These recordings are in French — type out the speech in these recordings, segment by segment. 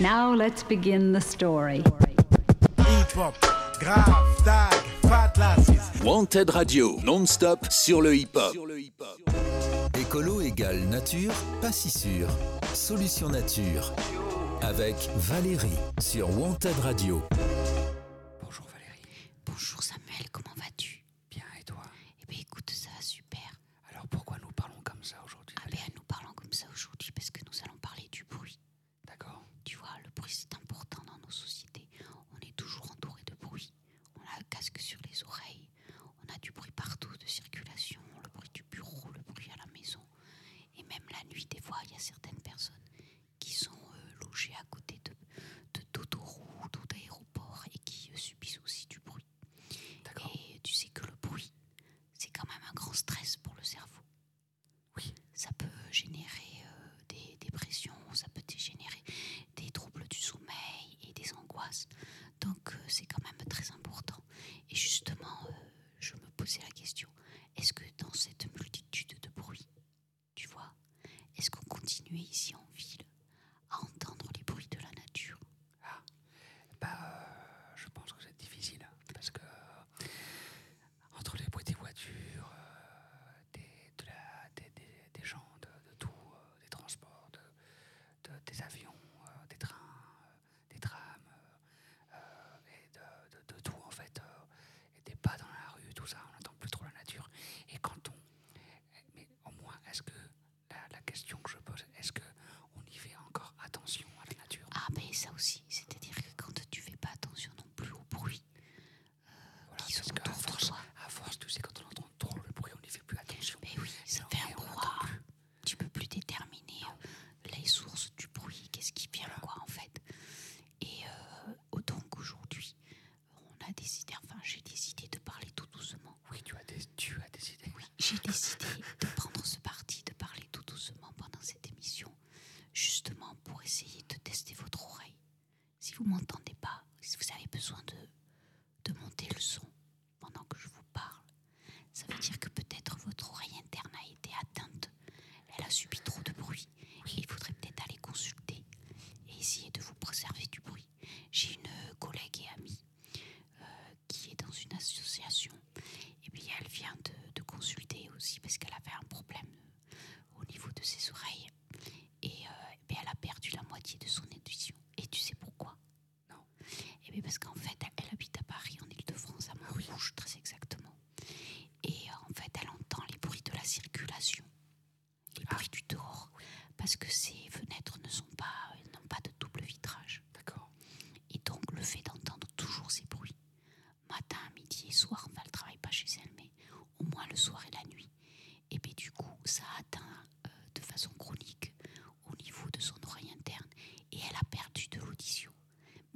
Now let's begin the story. Wanted Radio, non-stop sur le hip-hop. Écolo égale nature, pas si sûr. Solution nature. Avec Valérie sur Wanted Radio. Bonjour Valérie. Bonjour Sam. have you.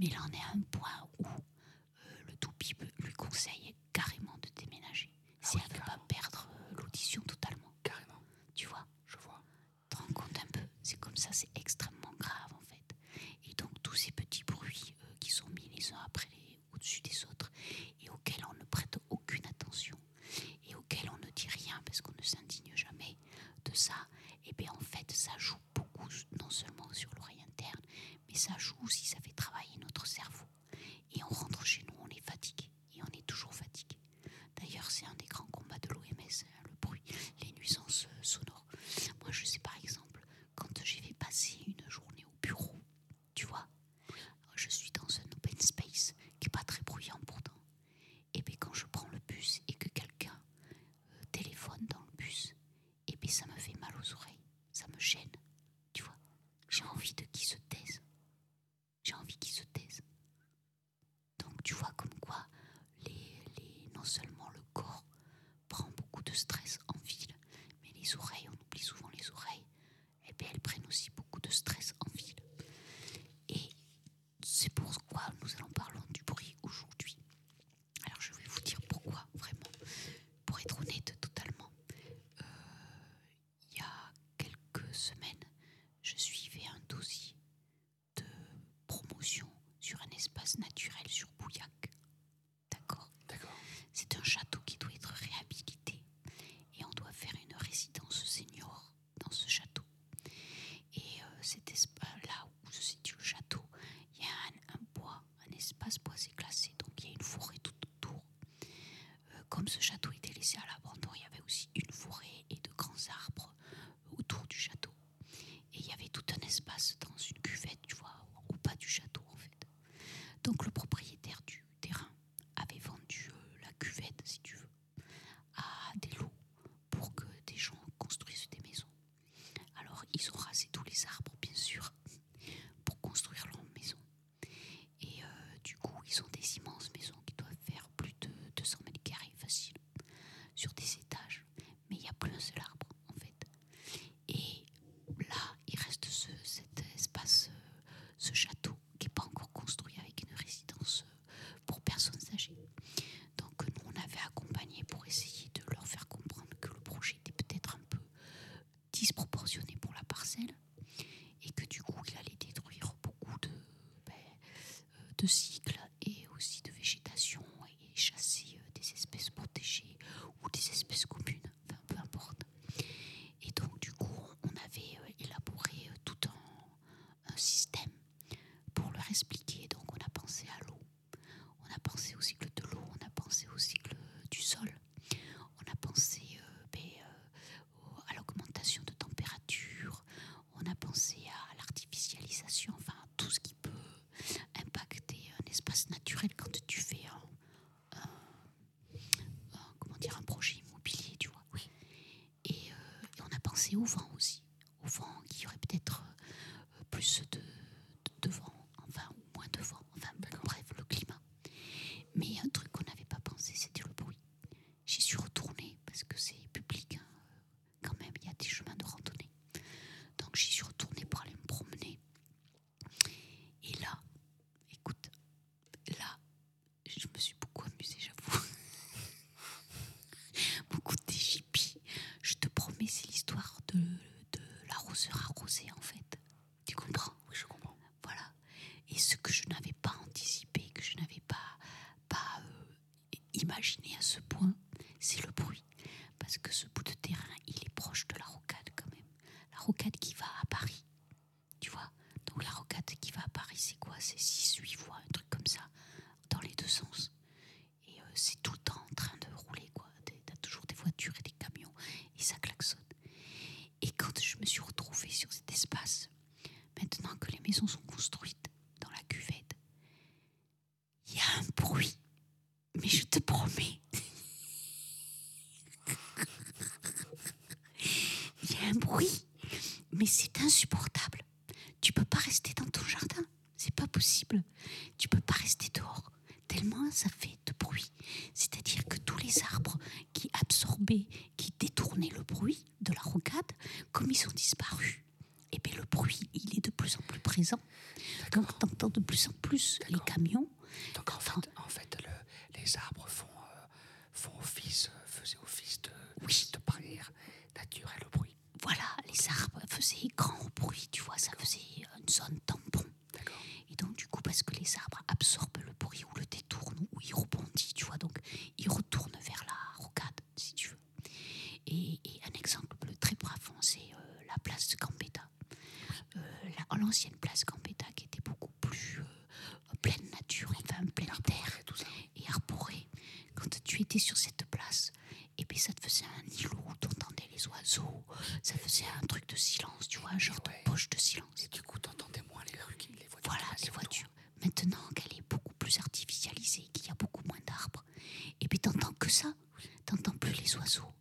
il en est à un point où euh, le toupie lui conseille carrément de déménager. Ah si elle ne veut pas perdre euh, l'audition totalement. Carrément. Tu vois? Je vois. Te rends compte un peu? C'est comme ça, c'est extrêmement grave en fait. Et donc tous ces petits bruits euh, qui sont mis les uns après les au-dessus des autres et auxquels on ne prête aucune attention et auxquels on ne dit rien parce qu'on ne s'indigne jamais de ça, et bien en fait ça joue beaucoup non seulement sur l'oreille interne, mais ça joue aussi 下来。cycle. au vent aussi. Au vent, qu'il y aurait peut-être euh, plus de, vent, enfin, ou moins de vent, enfin, bref, le climat. Mais un truc qu'on n'avait pas pensé, c'était le bruit. J'y suis retournée parce que c'est public, hein. quand même, il y a des chemins de randonnée. Donc j'y suis retournée pour aller me promener. Et là, écoute, là, je me suis de plus en plus les camions. ça, t'entends plus les oiseaux.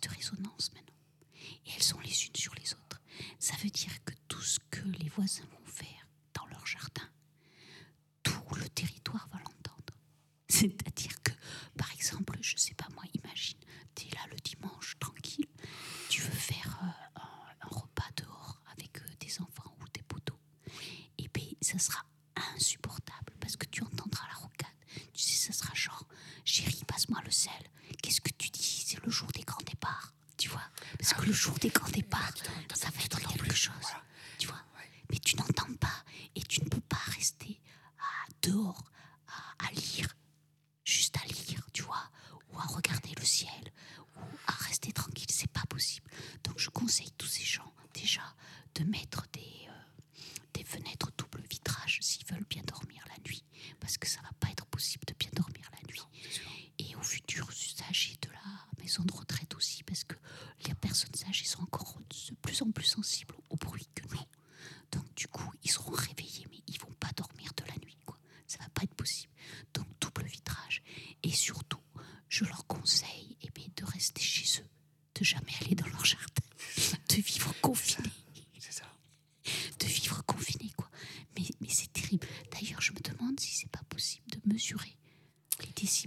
de résonance maintenant. Et elles sont les unes sur les autres. Ça veut dire que tout ce que les voisins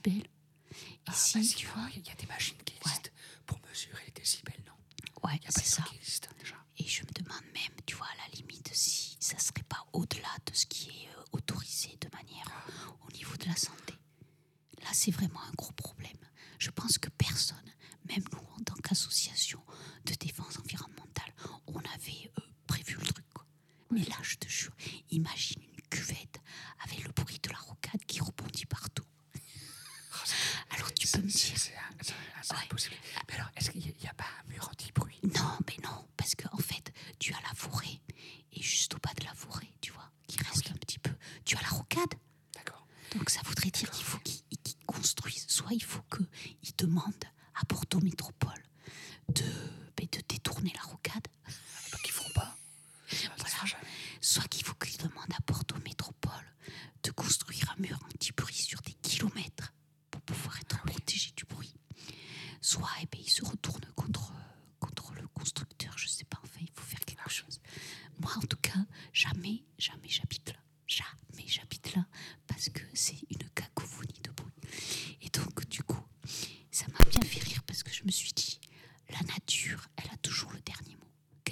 décibels. Ici, ah, parce tu vois, il y a des machines qui existent ouais. pour mesurer les décibels, non? Ouais, c'est ça. Qui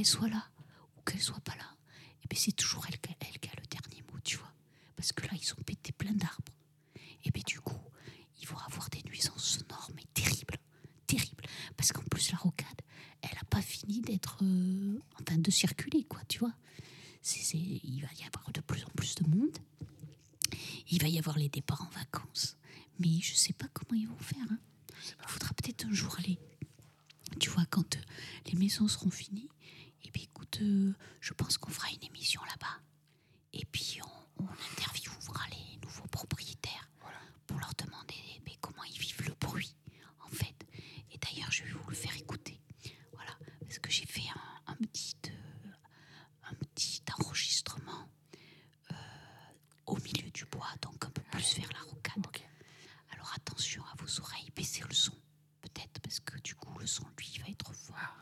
soit là ou qu'elle soit pas là, et bien c'est toujours elle, elle, qui a le dernier mot, tu vois. Parce que là, ils ont pété plein d'arbres. Et bien du coup, ils vont avoir des nuisances sonores, mais terribles. Terribles. Parce qu'en plus, la rocade, elle n'a pas fini d'être. Euh, en train de circuler, quoi, tu vois. C il va y avoir de plus en plus de monde. Il va y avoir les départs en vacances. Mais je ne sais pas comment ils vont faire. Hein. Il faudra peut-être un jour aller. Tu vois, quand euh, les maisons seront finies, et puis écoute, euh, je pense qu'on fera une émission là-bas. Et puis on, interviewera les nouveaux propriétaires pour leur demander eh ben, comment ils vivent le bruit, en fait. Et d'ailleurs, je vais vous le faire écouter. Voilà, parce que j'ai fait un, euh, petit, enregistrement euh, au milieu du bois, donc un peu plus vers la rocade. Alors attention à vos oreilles, baissez le son, peut-être, parce que du coup, le son, lui, va être fort. Ah,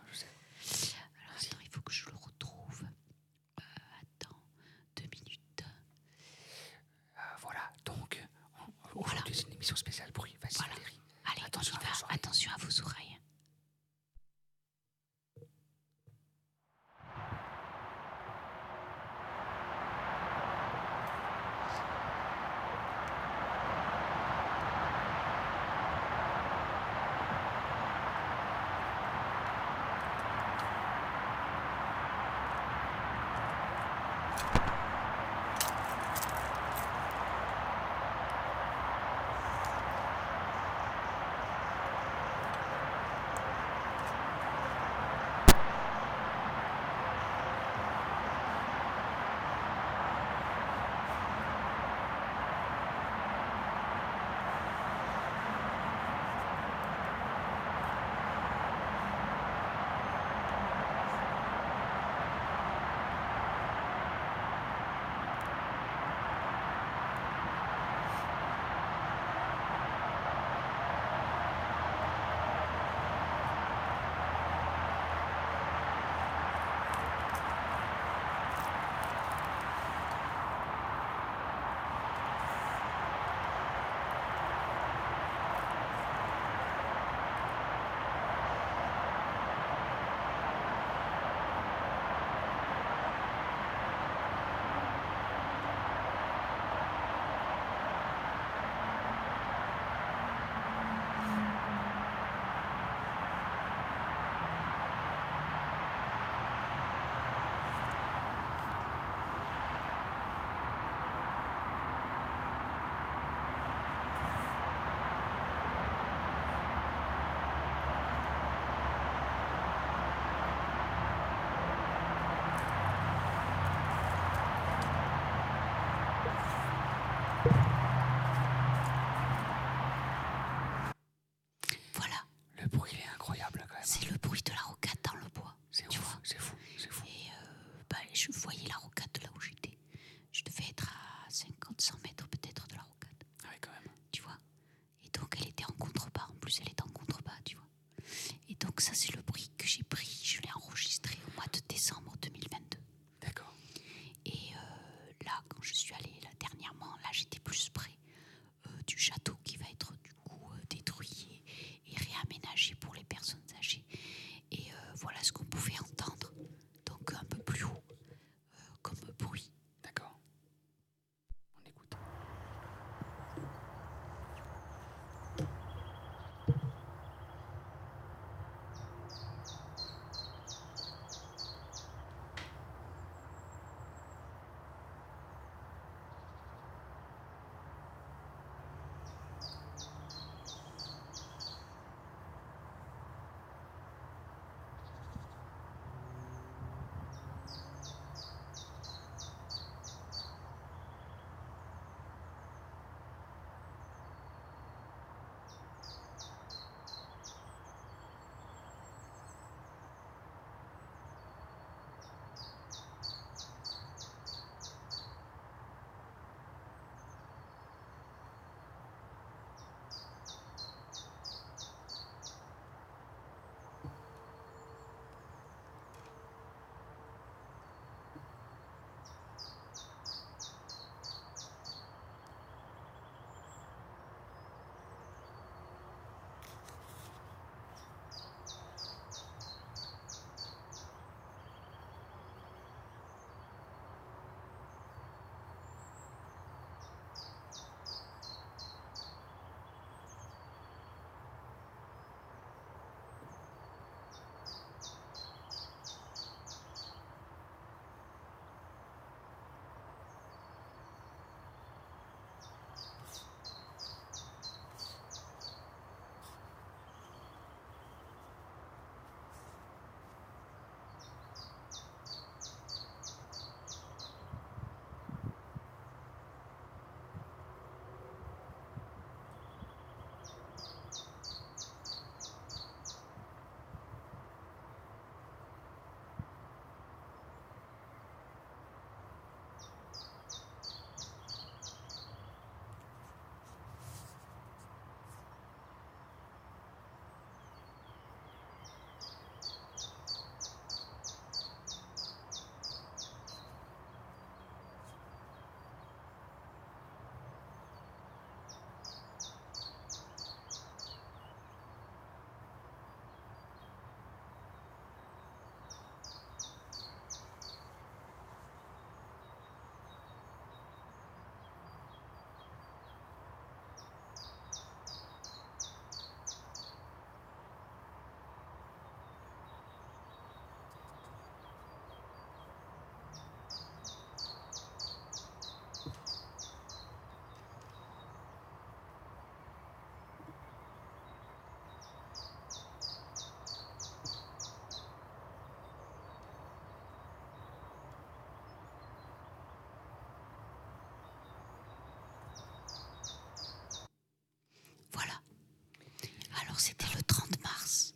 c'était le 30 mars.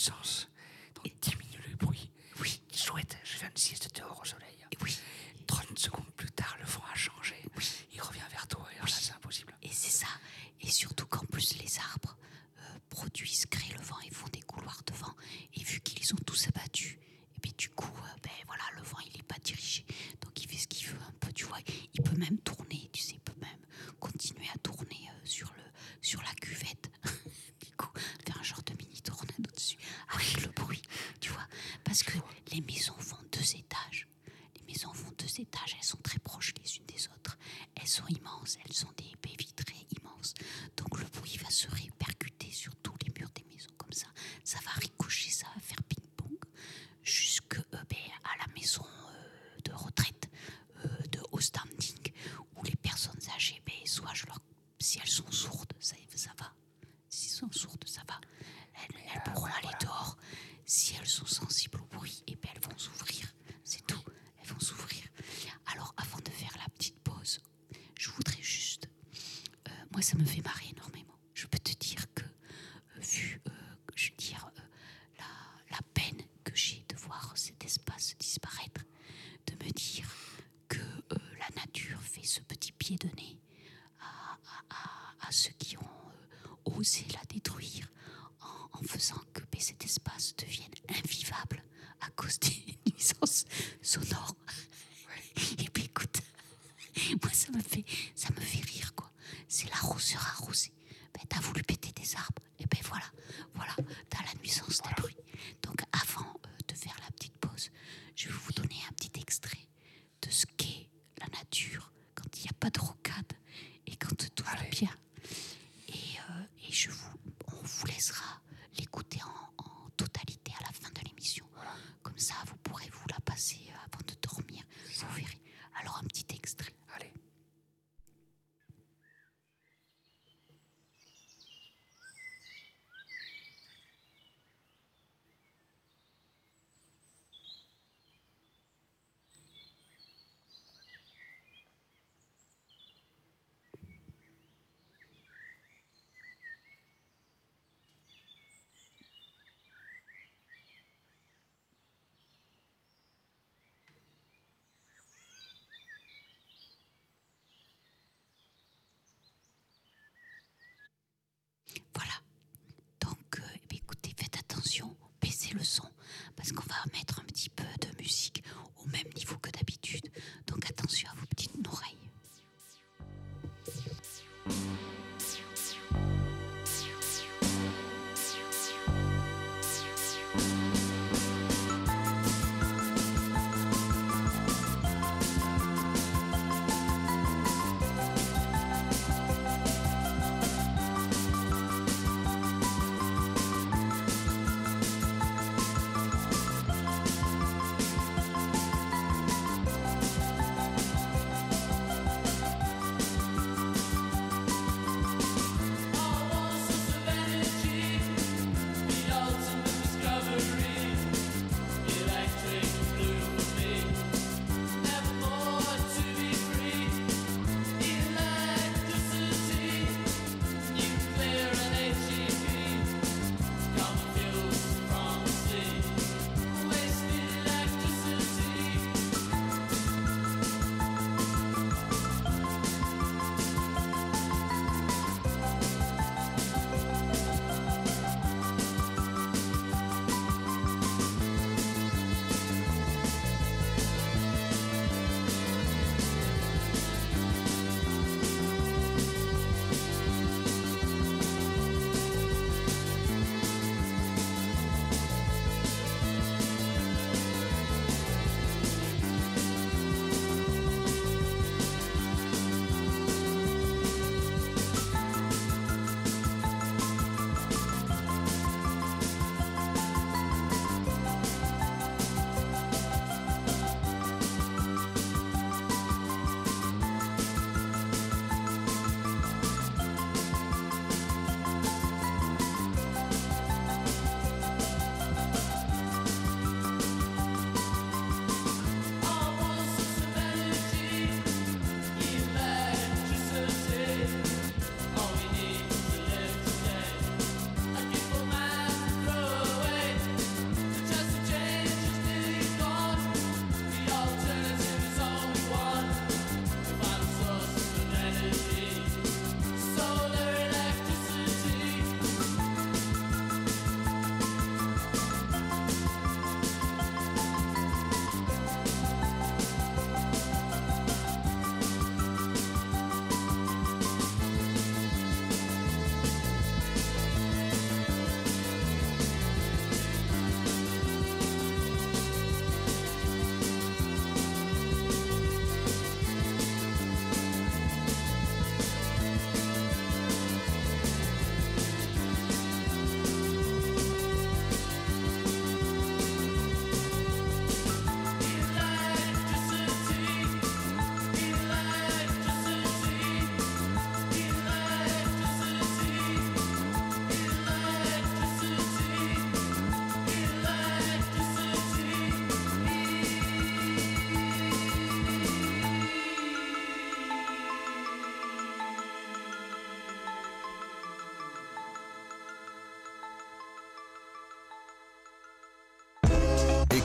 sauce ça me fait marrer énormément. Je peux te dire que, euh, vu, euh, je veux dire, euh, la, la, peine que j'ai de voir cet espace disparaître, de me dire que la nature fait ce petit pied de nez à, à, ceux qui ont osé la détruire en, faisant que cet espace devienne invivable à cause des nuisances sonores. Et puis écoute, moi ça me fait, ça me fait rire c'est la rousseur arrosée. Ben, t'as voulu péter des arbres, et ben voilà, voilà, t'as la nuisance, voilà. t'as. Donc avant euh, de faire la petite pause, je vais vous donner un petit extrait de ce qu'est la nature quand il n'y a pas de rocade et quand tout va bien. Et, euh, et, je vous, on vous laissera l'écouter en, totalité à la fin de l'émission. Comme ça, vous pourrez vous la passer euh, avant de dormir. Vous verrez. Alors un petit extrait.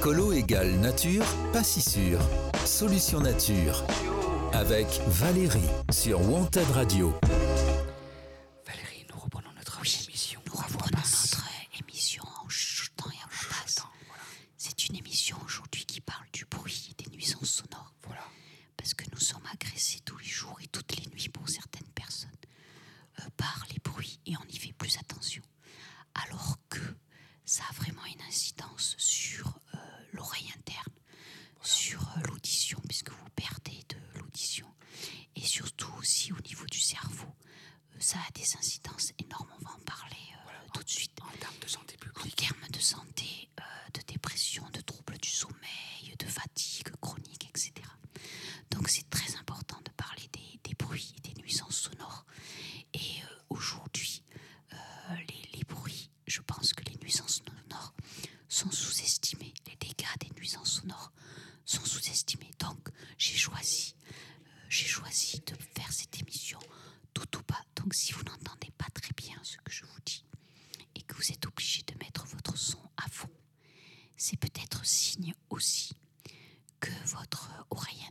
Écolo égale nature, pas si sûr. Solution nature. Avec Valérie sur Wanted Radio. signe aussi que votre oreille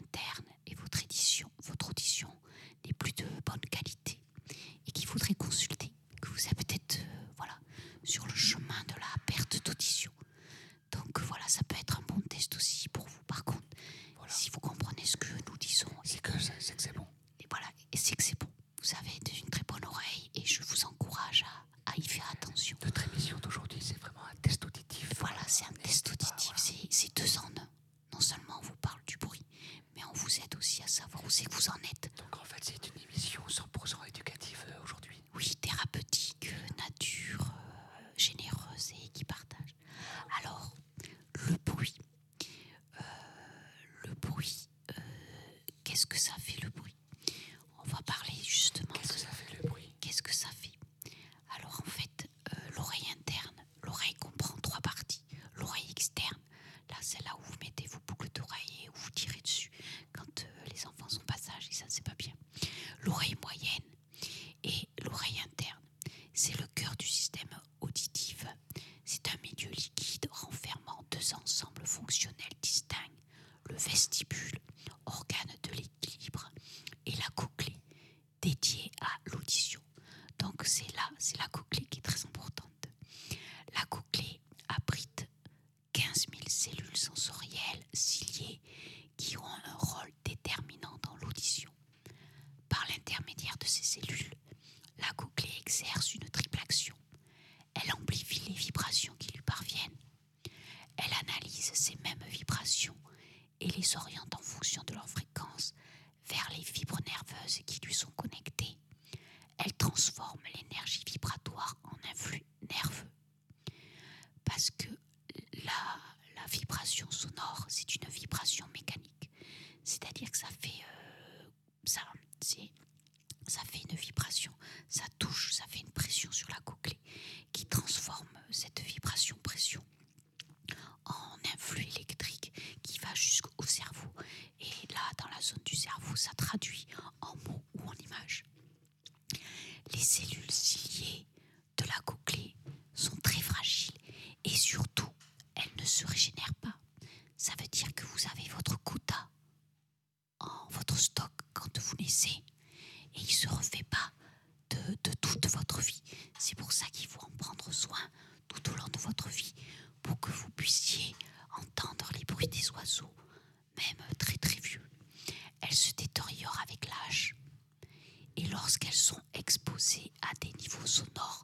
qu'elles sont exposées à des niveaux sonores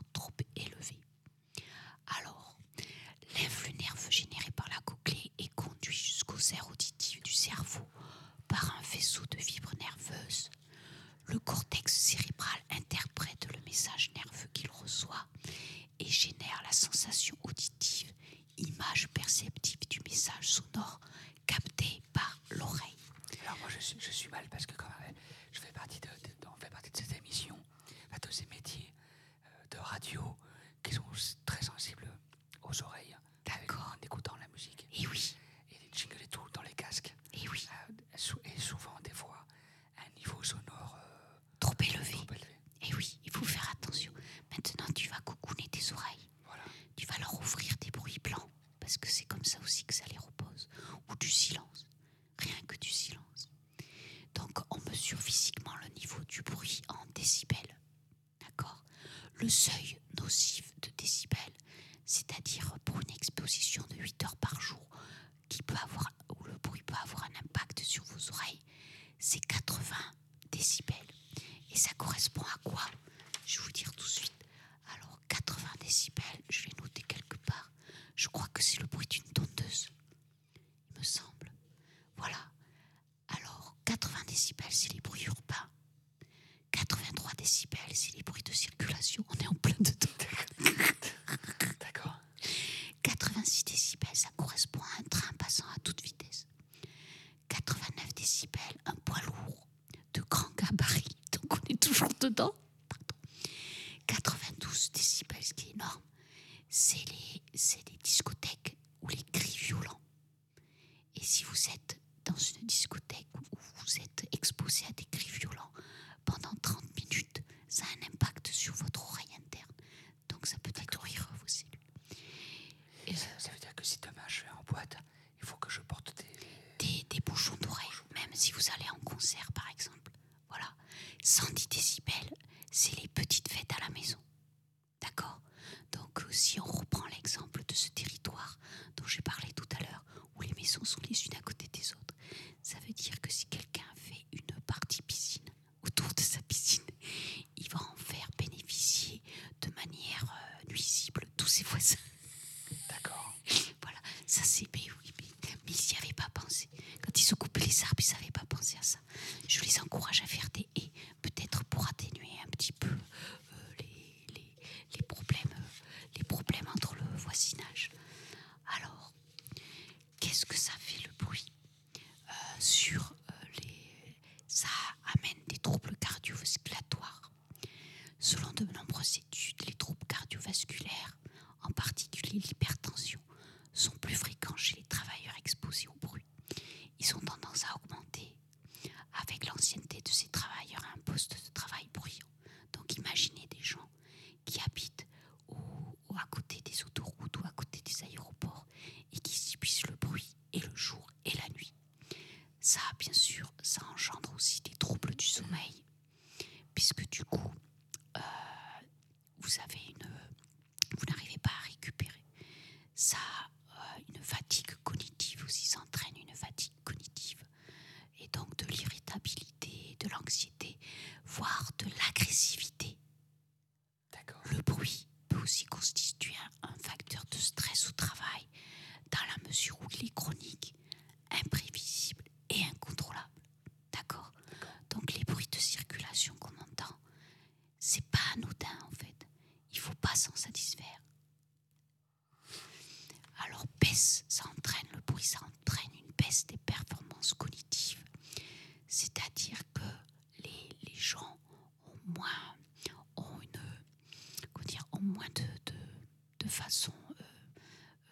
le seuil. un train passant à toute vitesse. 89 décibels, un poids lourd de grand gabarit, donc on est toujours dedans. s'en satisfaire. Alors baisse, ça entraîne le bruit, ça entraîne une baisse des performances cognitives. C'est-à-dire que les, les, gens ont moins, ont une, dire, ont moins de, de, de façon, euh,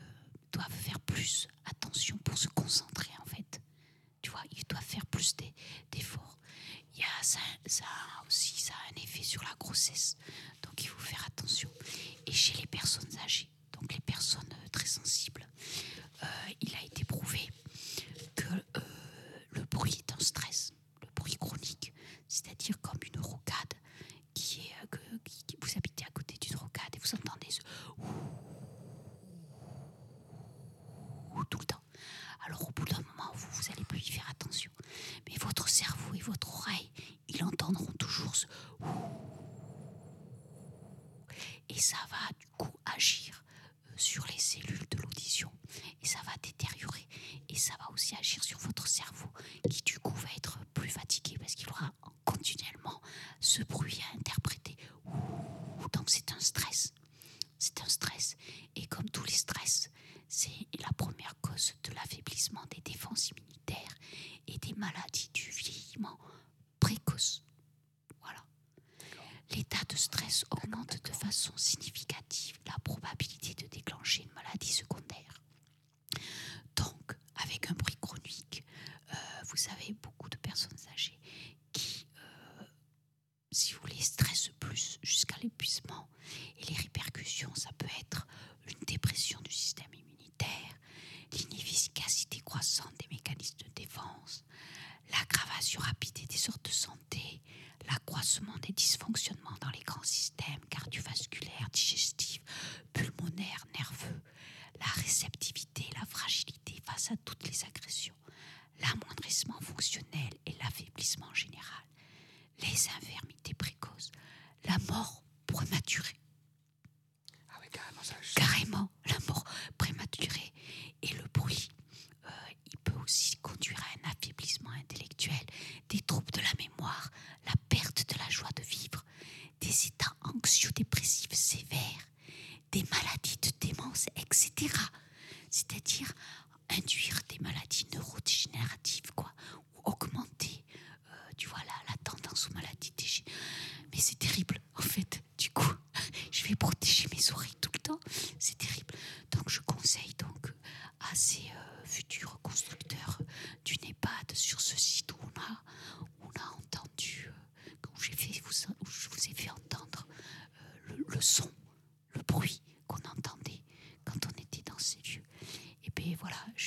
euh, doivent faire plus attention pour se concentrer en fait. Tu vois, ils doivent faire plus d'efforts. Il a, ça aussi, ça a un effet sur la grossesse chez les personnes âgées. ça va du coup agir euh, sur les cellules de l'audition et ça va détériorer et ça va aussi agir sur votre cerveau qui du coup va être plus fatigué parce qu'il aura continuellement ce bruit à interpréter. Donc c'est un stress. C'est un stress. Et comme tous les stress, c'est la première cause de l'affaiblissement des défenses immunitaires et des maladies l'affaiblissement fonctionnel et l'affaiblissement général, les infirmités précoces, la mort ほら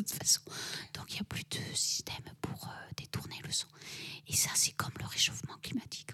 toute façon. Donc il n'y a plus de système pour euh, détourner le son. Et ça, c'est comme le réchauffement climatique.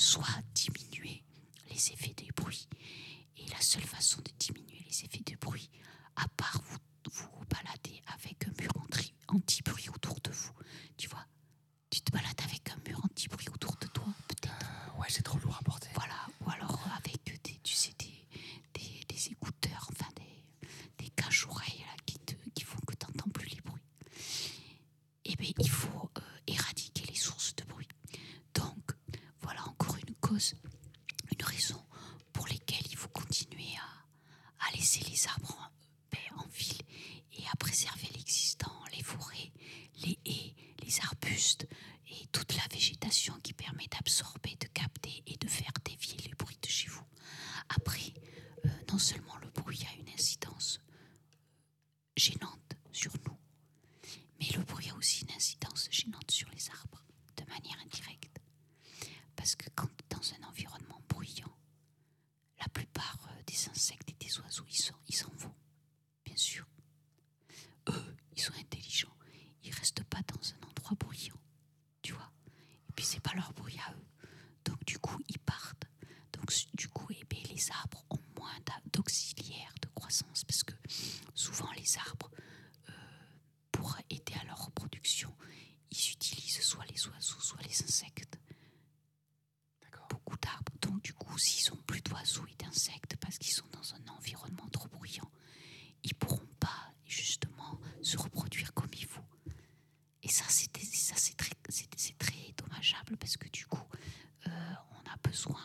soit diminuer les effets des bruits. Et la seule façon de diminuer les effets de bruit, à part vous vous balader avec un mur anti-bruit autour de vous, tu vois, tu te balades avec un mur anti-bruit autour de toi, peut-être. Euh, ouais, c'est trop lourd. souci, ils n'ont plus d'oiseaux et d'insectes parce qu'ils sont dans un environnement trop bruyant. Ils pourront pas justement se reproduire comme il faut. Et ça, c'est très, très dommageable parce que du coup, euh, on a besoin